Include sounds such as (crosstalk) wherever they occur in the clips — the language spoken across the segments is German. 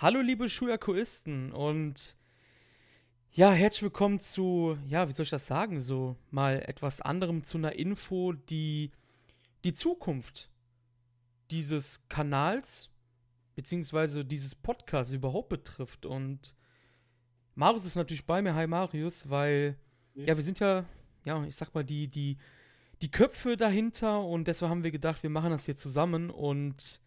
Hallo liebe Schuyakuisten und ja, herzlich willkommen zu, ja, wie soll ich das sagen, so mal etwas anderem zu einer Info, die die Zukunft dieses Kanals beziehungsweise dieses Podcasts überhaupt betrifft. Und Marius ist natürlich bei mir, hi Marius, weil ja, ja wir sind ja, ja, ich sag mal, die, die, die Köpfe dahinter und deshalb haben wir gedacht, wir machen das hier zusammen und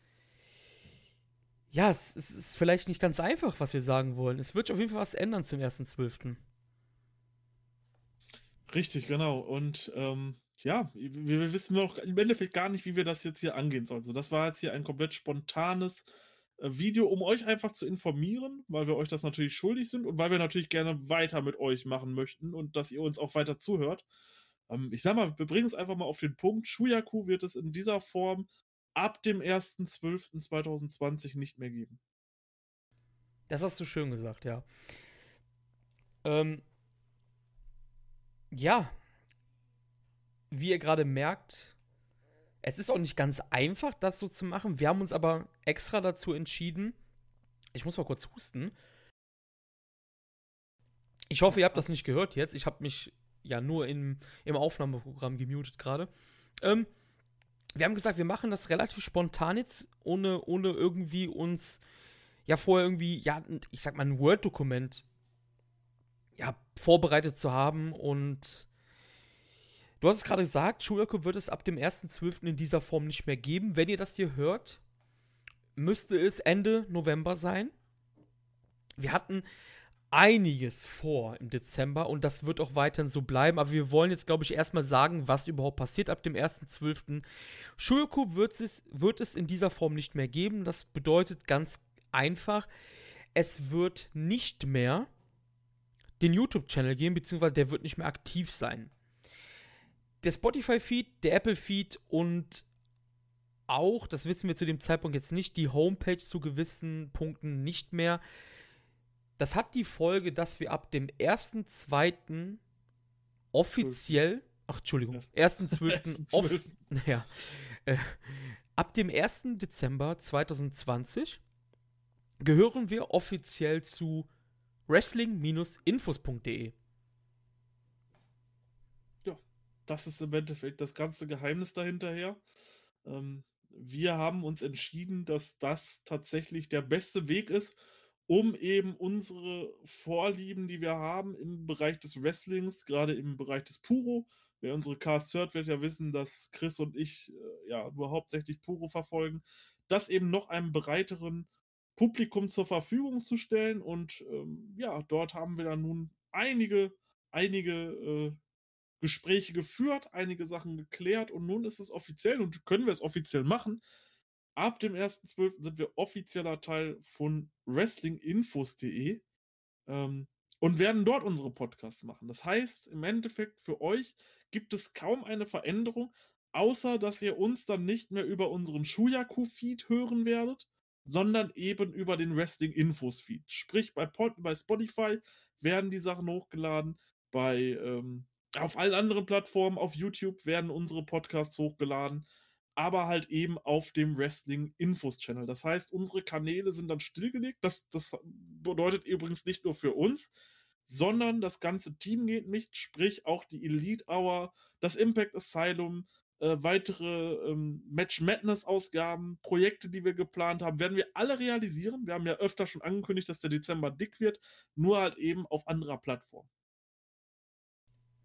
ja, es, es, ist vielleicht nicht ganz einfach, was wir sagen wollen. Es wird auf jeden Fall was ändern zum 1.12. Richtig, genau. Und ähm, ja, wir, wir, wissen noch im Endeffekt gar nicht, wie wir das jetzt hier angehen sollen. Also das war jetzt hier ein komplett spontanes äh, Video, um euch einfach zu informieren, weil wir euch das natürlich schuldig sind und weil wir natürlich gerne weiter mit euch machen möchten und dass ihr uns auch weiter zuhört. Ähm, ich sag mal, wir bringen es einfach mal auf den Punkt. Shuyaku wird es in dieser Form ab dem 1.12.2020 nicht mehr geben. Das hast du schön gesagt, ja. Ähm, ja, wie ihr gerade merkt, es ist auch nicht ganz einfach, das so zu machen. Wir haben uns aber extra dazu entschieden. Ich muss mal kurz husten. Ich hoffe, ihr habt das nicht gehört jetzt. Ich habe mich ja nur im, im Aufnahmeprogramm gemutet gerade. Ähm, wir haben gesagt, wir machen das relativ spontan jetzt, ohne, ohne irgendwie uns ja vorher irgendwie, ja, ich sag mal, ein Word-Dokument ja, vorbereitet zu haben. Und du hast es gerade gesagt, Schulöko wird es ab dem 1.12. in dieser Form nicht mehr geben. Wenn ihr das hier hört, müsste es Ende November sein. Wir hatten einiges vor im Dezember und das wird auch weiterhin so bleiben. Aber wir wollen jetzt, glaube ich, erstmal sagen, was überhaupt passiert ab dem 1.12. Shulko wird es, wird es in dieser Form nicht mehr geben. Das bedeutet ganz einfach, es wird nicht mehr den YouTube-Channel geben, beziehungsweise der wird nicht mehr aktiv sein. Der Spotify-Feed, der Apple-Feed und auch, das wissen wir zu dem Zeitpunkt jetzt nicht, die Homepage zu gewissen Punkten nicht mehr. Das hat die Folge, dass wir ab dem 1.2. offiziell, ach Entschuldigung, 1.12. (laughs) off, (laughs) ja, äh, ab dem 1. Dezember 2020 gehören wir offiziell zu wrestling-infos.de. Ja, das ist im Endeffekt das ganze Geheimnis dahinterher. Ähm, wir haben uns entschieden, dass das tatsächlich der beste Weg ist, um eben unsere Vorlieben, die wir haben im Bereich des Wrestlings, gerade im Bereich des Puro. Wer unsere Cast hört, wird ja wissen, dass Chris und ich äh, ja nur hauptsächlich Puro verfolgen, das eben noch einem breiteren Publikum zur Verfügung zu stellen. Und ähm, ja, dort haben wir dann nun einige, einige äh, Gespräche geführt, einige Sachen geklärt und nun ist es offiziell und können wir es offiziell machen, ab dem 1.12. sind wir offizieller Teil von wrestlinginfos.de ähm, und werden dort unsere Podcasts machen. Das heißt, im Endeffekt für euch gibt es kaum eine Veränderung, außer dass ihr uns dann nicht mehr über unseren Shuyaku-Feed hören werdet, sondern eben über den Wrestling Infos Feed. Sprich, bei, Pod bei Spotify werden die Sachen hochgeladen, bei ähm, auf allen anderen Plattformen, auf YouTube werden unsere Podcasts hochgeladen aber halt eben auf dem Wrestling-Infos-Channel. Das heißt, unsere Kanäle sind dann stillgelegt. Das, das bedeutet übrigens nicht nur für uns, sondern das ganze Team geht nicht, sprich auch die Elite Hour, das Impact Asylum, äh, weitere ähm, Match Madness Ausgaben, Projekte, die wir geplant haben, werden wir alle realisieren. Wir haben ja öfter schon angekündigt, dass der Dezember dick wird, nur halt eben auf anderer Plattform.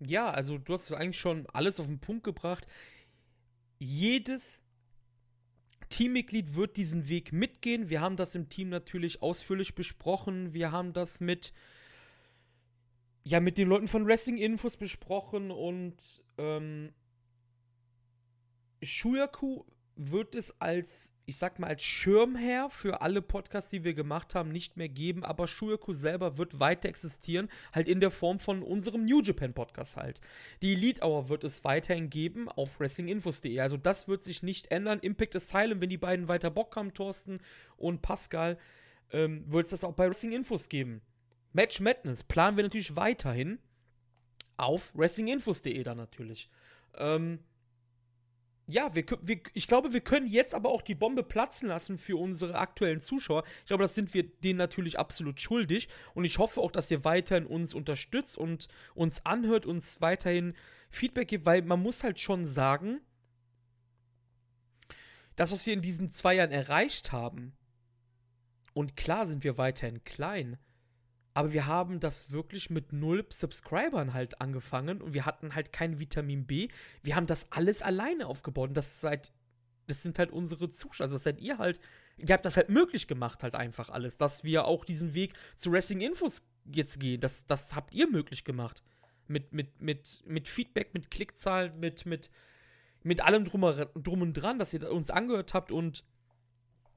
Ja, also du hast eigentlich schon alles auf den Punkt gebracht jedes Teammitglied wird diesen Weg mitgehen. Wir haben das im Team natürlich ausführlich besprochen. Wir haben das mit ja mit den Leuten von Wrestling Infos besprochen und ähm, Shuyaku wird es als, ich sag mal, als Schirmherr für alle Podcasts, die wir gemacht haben, nicht mehr geben, aber Shuyaku selber wird weiter existieren, halt in der Form von unserem New Japan Podcast halt. Die Elite Hour wird es weiterhin geben auf wrestlinginfos.de, also das wird sich nicht ändern. Impact Asylum, wenn die beiden weiter Bock haben, Thorsten und Pascal, ähm, wird es das auch bei Wrestling Infos geben. Match Madness planen wir natürlich weiterhin auf wrestlinginfos.de dann natürlich. Ähm, ja, wir, wir, ich glaube, wir können jetzt aber auch die Bombe platzen lassen für unsere aktuellen Zuschauer. Ich glaube, das sind wir denen natürlich absolut schuldig. Und ich hoffe auch, dass ihr weiterhin uns unterstützt und uns anhört, uns weiterhin Feedback gibt, weil man muss halt schon sagen, das, was wir in diesen zwei Jahren erreicht haben, und klar sind wir weiterhin klein, aber wir haben das wirklich mit null Subscribern halt angefangen und wir hatten halt kein Vitamin B. Wir haben das alles alleine aufgebaut und das seid, das sind halt unsere Zuschauer. Also das seid ihr halt, ihr habt das halt möglich gemacht, halt einfach alles, dass wir auch diesen Weg zu Wrestling Infos jetzt gehen. Das, das habt ihr möglich gemacht. Mit, mit, mit, mit Feedback, mit Klickzahlen, mit, mit, mit allem drum, drum und dran, dass ihr uns angehört habt und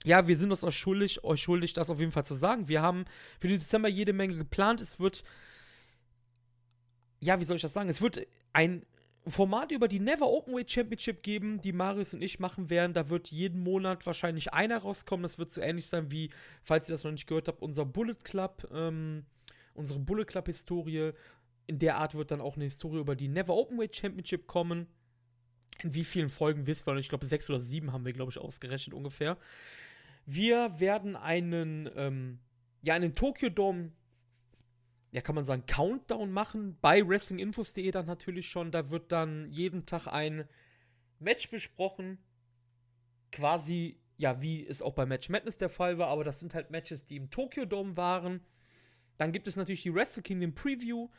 ja, wir sind uns auch schuldig, euch schuldig, das auf jeden Fall zu sagen. Wir haben für den Dezember jede Menge geplant. Es wird, ja, wie soll ich das sagen? Es wird ein Format über die Never Openweight Championship geben, die Marius und ich machen werden. Da wird jeden Monat wahrscheinlich einer rauskommen. Das wird so ähnlich sein wie, falls ihr das noch nicht gehört habt, unser Bullet Club, ähm, unsere Bullet Club Historie. In der Art wird dann auch eine Historie über die Never Openweight Championship kommen. In wie vielen Folgen wisst ihr? Ich glaube, sechs oder sieben haben wir, glaube ich, ausgerechnet ungefähr. Wir werden einen, ähm, ja, einen Tokyo Dome, ja, kann man sagen, Countdown machen. Bei WrestlingInfos.de dann natürlich schon. Da wird dann jeden Tag ein Match besprochen. Quasi, ja, wie es auch bei Match Madness der Fall war, aber das sind halt Matches, die im Tokyo Dome waren. Dann gibt es natürlich die Wrestle Kingdom Preview.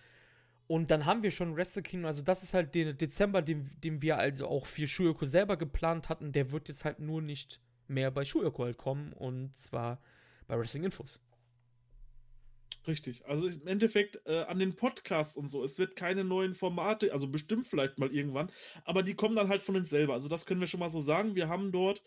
Und dann haben wir schon Wrestle Kingdom, also das ist halt der Dezember, den, den wir also auch für Shuyoku selber geplant hatten. Der wird jetzt halt nur nicht mehr bei Schuhöko halt kommen und zwar bei Wrestling Infos. Richtig. Also im Endeffekt äh, an den Podcasts und so, es wird keine neuen Formate, also bestimmt vielleicht mal irgendwann, aber die kommen dann halt von uns selber. Also das können wir schon mal so sagen. Wir haben dort,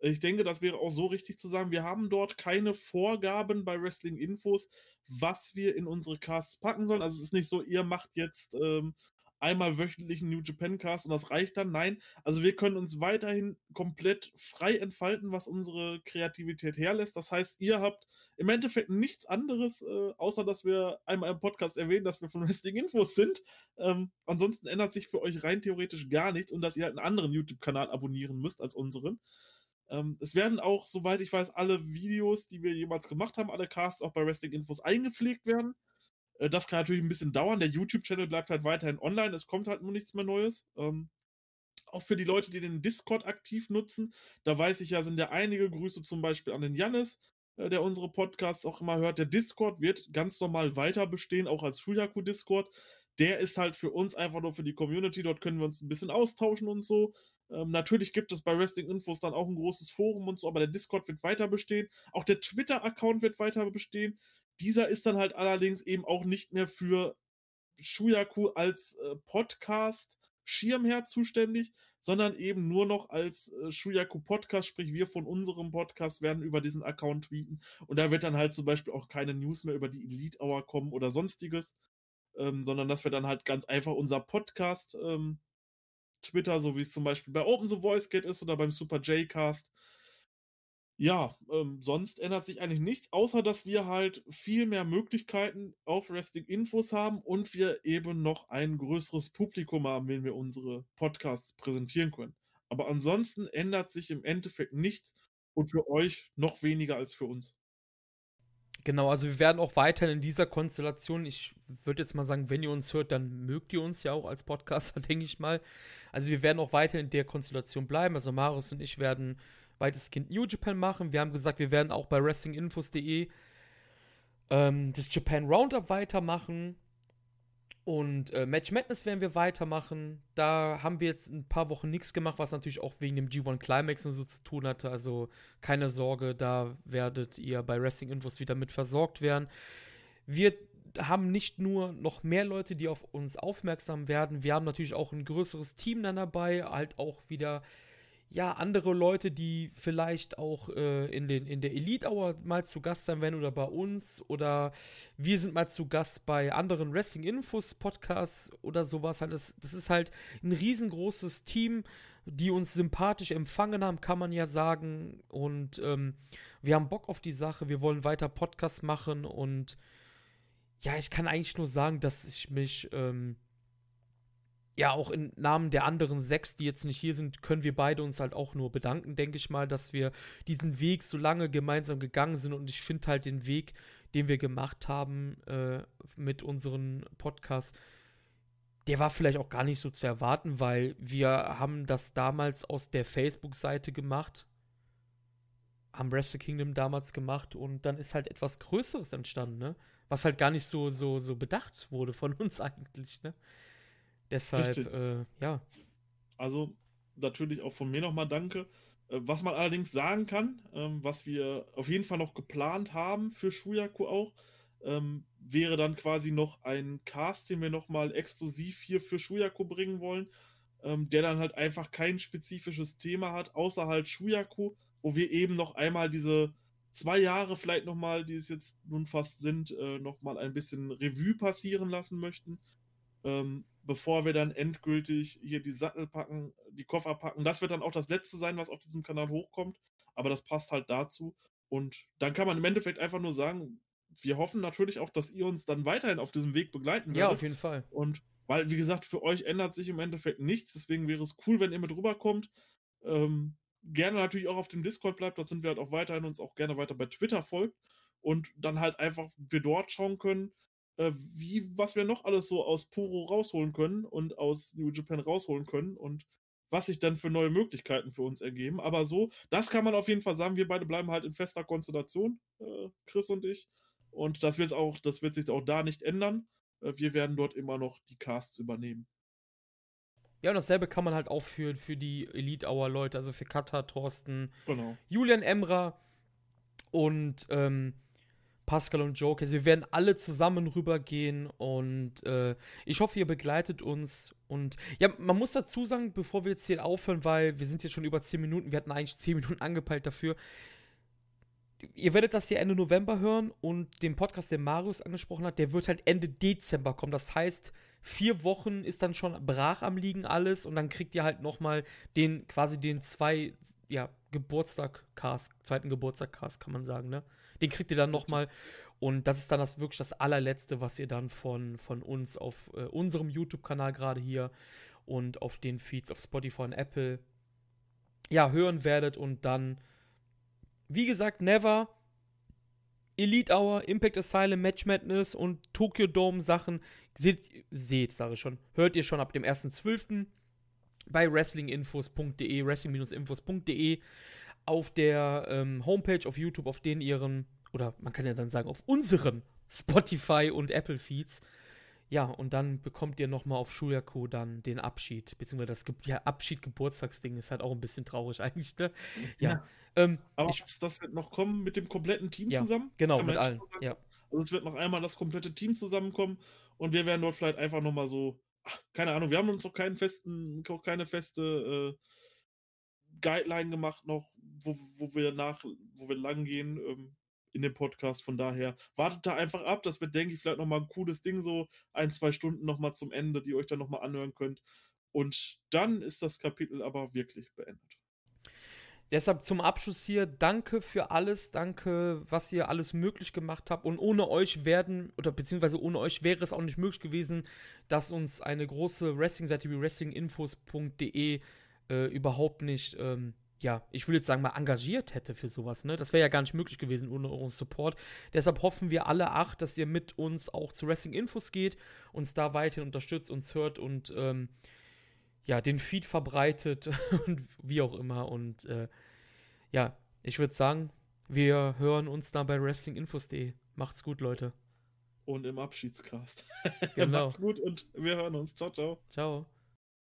ich denke, das wäre auch so richtig zu sagen, wir haben dort keine Vorgaben bei Wrestling Infos, was wir in unsere Casts packen sollen. Also es ist nicht so, ihr macht jetzt ähm, einmal wöchentlichen New Japan Cast und das reicht dann. Nein, also wir können uns weiterhin komplett frei entfalten, was unsere Kreativität herlässt. Das heißt, ihr habt im Endeffekt nichts anderes, äh, außer dass wir einmal im Podcast erwähnen, dass wir von (laughs) Wrestling Infos sind. Ähm, ansonsten ändert sich für euch rein theoretisch gar nichts und dass ihr halt einen anderen YouTube-Kanal abonnieren müsst als unseren. Ähm, es werden auch, soweit ich weiß, alle Videos, die wir jemals gemacht haben, alle Casts auch bei Wrestling Infos eingepflegt werden. Äh, das kann natürlich ein bisschen dauern. Der YouTube-Channel bleibt halt weiterhin online. Es kommt halt nur nichts mehr Neues. Ähm, auch für die Leute, die den Discord aktiv nutzen, da weiß ich ja, sind ja einige Grüße zum Beispiel an den Jannis, äh, der unsere Podcasts auch immer hört. Der Discord wird ganz normal weiter bestehen, auch als Shuyaku-Discord. Der ist halt für uns einfach nur für die Community. Dort können wir uns ein bisschen austauschen und so. Ähm, natürlich gibt es bei Wrestling Infos dann auch ein großes Forum und so, aber der Discord wird weiter bestehen. Auch der Twitter-Account wird weiter bestehen. Dieser ist dann halt allerdings eben auch nicht mehr für Shuyaku als äh, Podcast Schirmherr zuständig, sondern eben nur noch als äh, Shuyaku Podcast, sprich wir von unserem Podcast werden über diesen Account tweeten und da wird dann halt zum Beispiel auch keine News mehr über die Elite Hour kommen oder sonstiges, ähm, sondern das wird dann halt ganz einfach unser Podcast ähm, Twitter, so wie es zum Beispiel bei Open the Voice Gate ist oder beim Super J-Cast ja, ähm, sonst ändert sich eigentlich nichts, außer dass wir halt viel mehr Möglichkeiten auf Wrestling-Infos haben und wir eben noch ein größeres Publikum haben, wenn wir unsere Podcasts präsentieren können. Aber ansonsten ändert sich im Endeffekt nichts und für euch noch weniger als für uns. Genau, also wir werden auch weiterhin in dieser Konstellation, ich würde jetzt mal sagen, wenn ihr uns hört, dann mögt ihr uns ja auch als Podcaster, (laughs) denke ich mal. Also wir werden auch weiterhin in der Konstellation bleiben. Also Marius und ich werden weitestgehend New Japan machen. Wir haben gesagt, wir werden auch bei wrestlinginfos.de ähm, das Japan Roundup weitermachen. Und äh, Match Madness werden wir weitermachen. Da haben wir jetzt ein paar Wochen nichts gemacht, was natürlich auch wegen dem G1 Climax und so zu tun hatte. Also keine Sorge, da werdet ihr bei Wrestling Infos wieder mit versorgt werden. Wir haben nicht nur noch mehr Leute, die auf uns aufmerksam werden. Wir haben natürlich auch ein größeres Team dann dabei, halt auch wieder ja, andere Leute, die vielleicht auch äh, in, den, in der Elite Hour mal zu Gast sein werden oder bei uns oder wir sind mal zu Gast bei anderen Wrestling Infos Podcasts oder sowas. Halt, das, das ist halt ein riesengroßes Team, die uns sympathisch empfangen haben, kann man ja sagen. Und ähm, wir haben Bock auf die Sache, wir wollen weiter Podcasts machen und ja, ich kann eigentlich nur sagen, dass ich mich. Ähm, ja, auch im Namen der anderen sechs, die jetzt nicht hier sind, können wir beide uns halt auch nur bedanken, denke ich mal, dass wir diesen Weg so lange gemeinsam gegangen sind. Und ich finde halt den Weg, den wir gemacht haben äh, mit unserem Podcast, der war vielleicht auch gar nicht so zu erwarten, weil wir haben das damals aus der Facebook-Seite gemacht, haben Wrestle Kingdom damals gemacht und dann ist halt etwas Größeres entstanden, ne? Was halt gar nicht so, so, so bedacht wurde von (laughs) uns eigentlich, ne? Deshalb, äh, ja. Also, natürlich auch von mir nochmal danke. Äh, was man allerdings sagen kann, ähm, was wir auf jeden Fall noch geplant haben für Shuyaku auch, ähm, wäre dann quasi noch ein Cast, den wir nochmal exklusiv hier für Shuyaku bringen wollen, ähm, der dann halt einfach kein spezifisches Thema hat, außer halt Shuyaku, wo wir eben noch einmal diese zwei Jahre vielleicht nochmal, die es jetzt nun fast sind, äh, nochmal ein bisschen Revue passieren lassen möchten. Ähm, bevor wir dann endgültig hier die Sattel packen, die Koffer packen. Das wird dann auch das letzte sein, was auf diesem Kanal hochkommt. Aber das passt halt dazu. Und dann kann man im Endeffekt einfach nur sagen, wir hoffen natürlich auch, dass ihr uns dann weiterhin auf diesem Weg begleiten werdet. Ja, auf jeden Fall. Und weil, wie gesagt, für euch ändert sich im Endeffekt nichts. Deswegen wäre es cool, wenn ihr mit rüberkommt. Ähm, gerne natürlich auch auf dem Discord bleibt. Dort sind wir halt auch weiterhin uns auch gerne weiter bei Twitter folgt. Und dann halt einfach wir dort schauen können, äh, wie, was wir noch alles so aus Puro rausholen können und aus New Japan rausholen können und was sich dann für neue Möglichkeiten für uns ergeben. Aber so, das kann man auf jeden Fall sagen. Wir beide bleiben halt in fester Konstellation, äh, Chris und ich. Und das wird auch, das wird sich auch da nicht ändern. Äh, wir werden dort immer noch die Casts übernehmen. Ja, und dasselbe kann man halt auch für, für die Elite Hour Leute, also für Kata, Thorsten, genau. Julian Emra und ähm, Pascal und. Also wir werden alle zusammen rübergehen und äh, ich hoffe, ihr begleitet uns. Und ja, man muss dazu sagen, bevor wir jetzt hier aufhören, weil wir sind jetzt schon über 10 Minuten, wir hatten eigentlich 10 (laughs) Minuten angepeilt dafür. Ihr werdet das hier Ende November hören und den Podcast, den Marius angesprochen hat, der wird halt Ende Dezember kommen. Das heißt, vier Wochen ist dann schon brach am Liegen alles und dann kriegt ihr halt nochmal den, quasi den zwei, ja, Geburtstag-Cast, zweiten Geburtstag-Cast, kann man sagen, ne? Den kriegt ihr dann nochmal. Und das ist dann das wirklich das allerletzte, was ihr dann von, von uns auf äh, unserem YouTube-Kanal gerade hier und auf den Feeds auf Spotify und Apple ja hören werdet. Und dann, wie gesagt, Never, Elite Hour, Impact Asylum, Match Madness und Tokyo Dome Sachen seht, seht sage ich schon, hört ihr schon ab dem 1.12. bei wrestlinginfos.de, wrestling-infos.de auf der ähm, Homepage, auf YouTube, auf den ihren, oder man kann ja dann sagen, auf unseren Spotify und Apple Feeds. Ja, und dann bekommt ihr nochmal auf Shuyaku dann den Abschied, beziehungsweise das Ge ja, Abschied-Geburtstagsding ist halt auch ein bisschen traurig eigentlich, ne? Ja. ja. Ähm, Aber ich, das wird noch kommen mit dem kompletten Team ja, zusammen? Genau, mit allen, ja. Also es wird noch einmal das komplette Team zusammenkommen und wir werden dort vielleicht einfach nochmal so, ach, keine Ahnung, wir haben uns noch keinen festen, noch keine feste äh, Guideline gemacht noch, wo, wo wir nach, wo wir lang gehen ähm, in dem Podcast. Von daher wartet da einfach ab. Das wird, denke ich, vielleicht nochmal ein cooles Ding, so ein, zwei Stunden nochmal zum Ende, die ihr euch dann nochmal anhören könnt. Und dann ist das Kapitel aber wirklich beendet. Deshalb zum Abschluss hier, danke für alles, danke, was ihr alles möglich gemacht habt. Und ohne euch werden, oder beziehungsweise ohne euch wäre es auch nicht möglich gewesen, dass uns eine große Wrestling-Seite wie wrestlinginfos.de äh, überhaupt nicht, ähm, ja, ich will jetzt sagen mal engagiert hätte für sowas, ne? Das wäre ja gar nicht möglich gewesen ohne euren Support. Deshalb hoffen wir alle acht, dass ihr mit uns auch zu Wrestling Infos geht, uns da weiterhin unterstützt, uns hört und ähm, ja, den Feed verbreitet (laughs) und wie auch immer. Und äh, ja, ich würde sagen, wir hören uns dann bei wrestlinginfos.de. Macht's gut, Leute. Und im Abschiedscast. (laughs) Genau. Macht's gut und wir hören uns. Ciao, ciao. Ciao.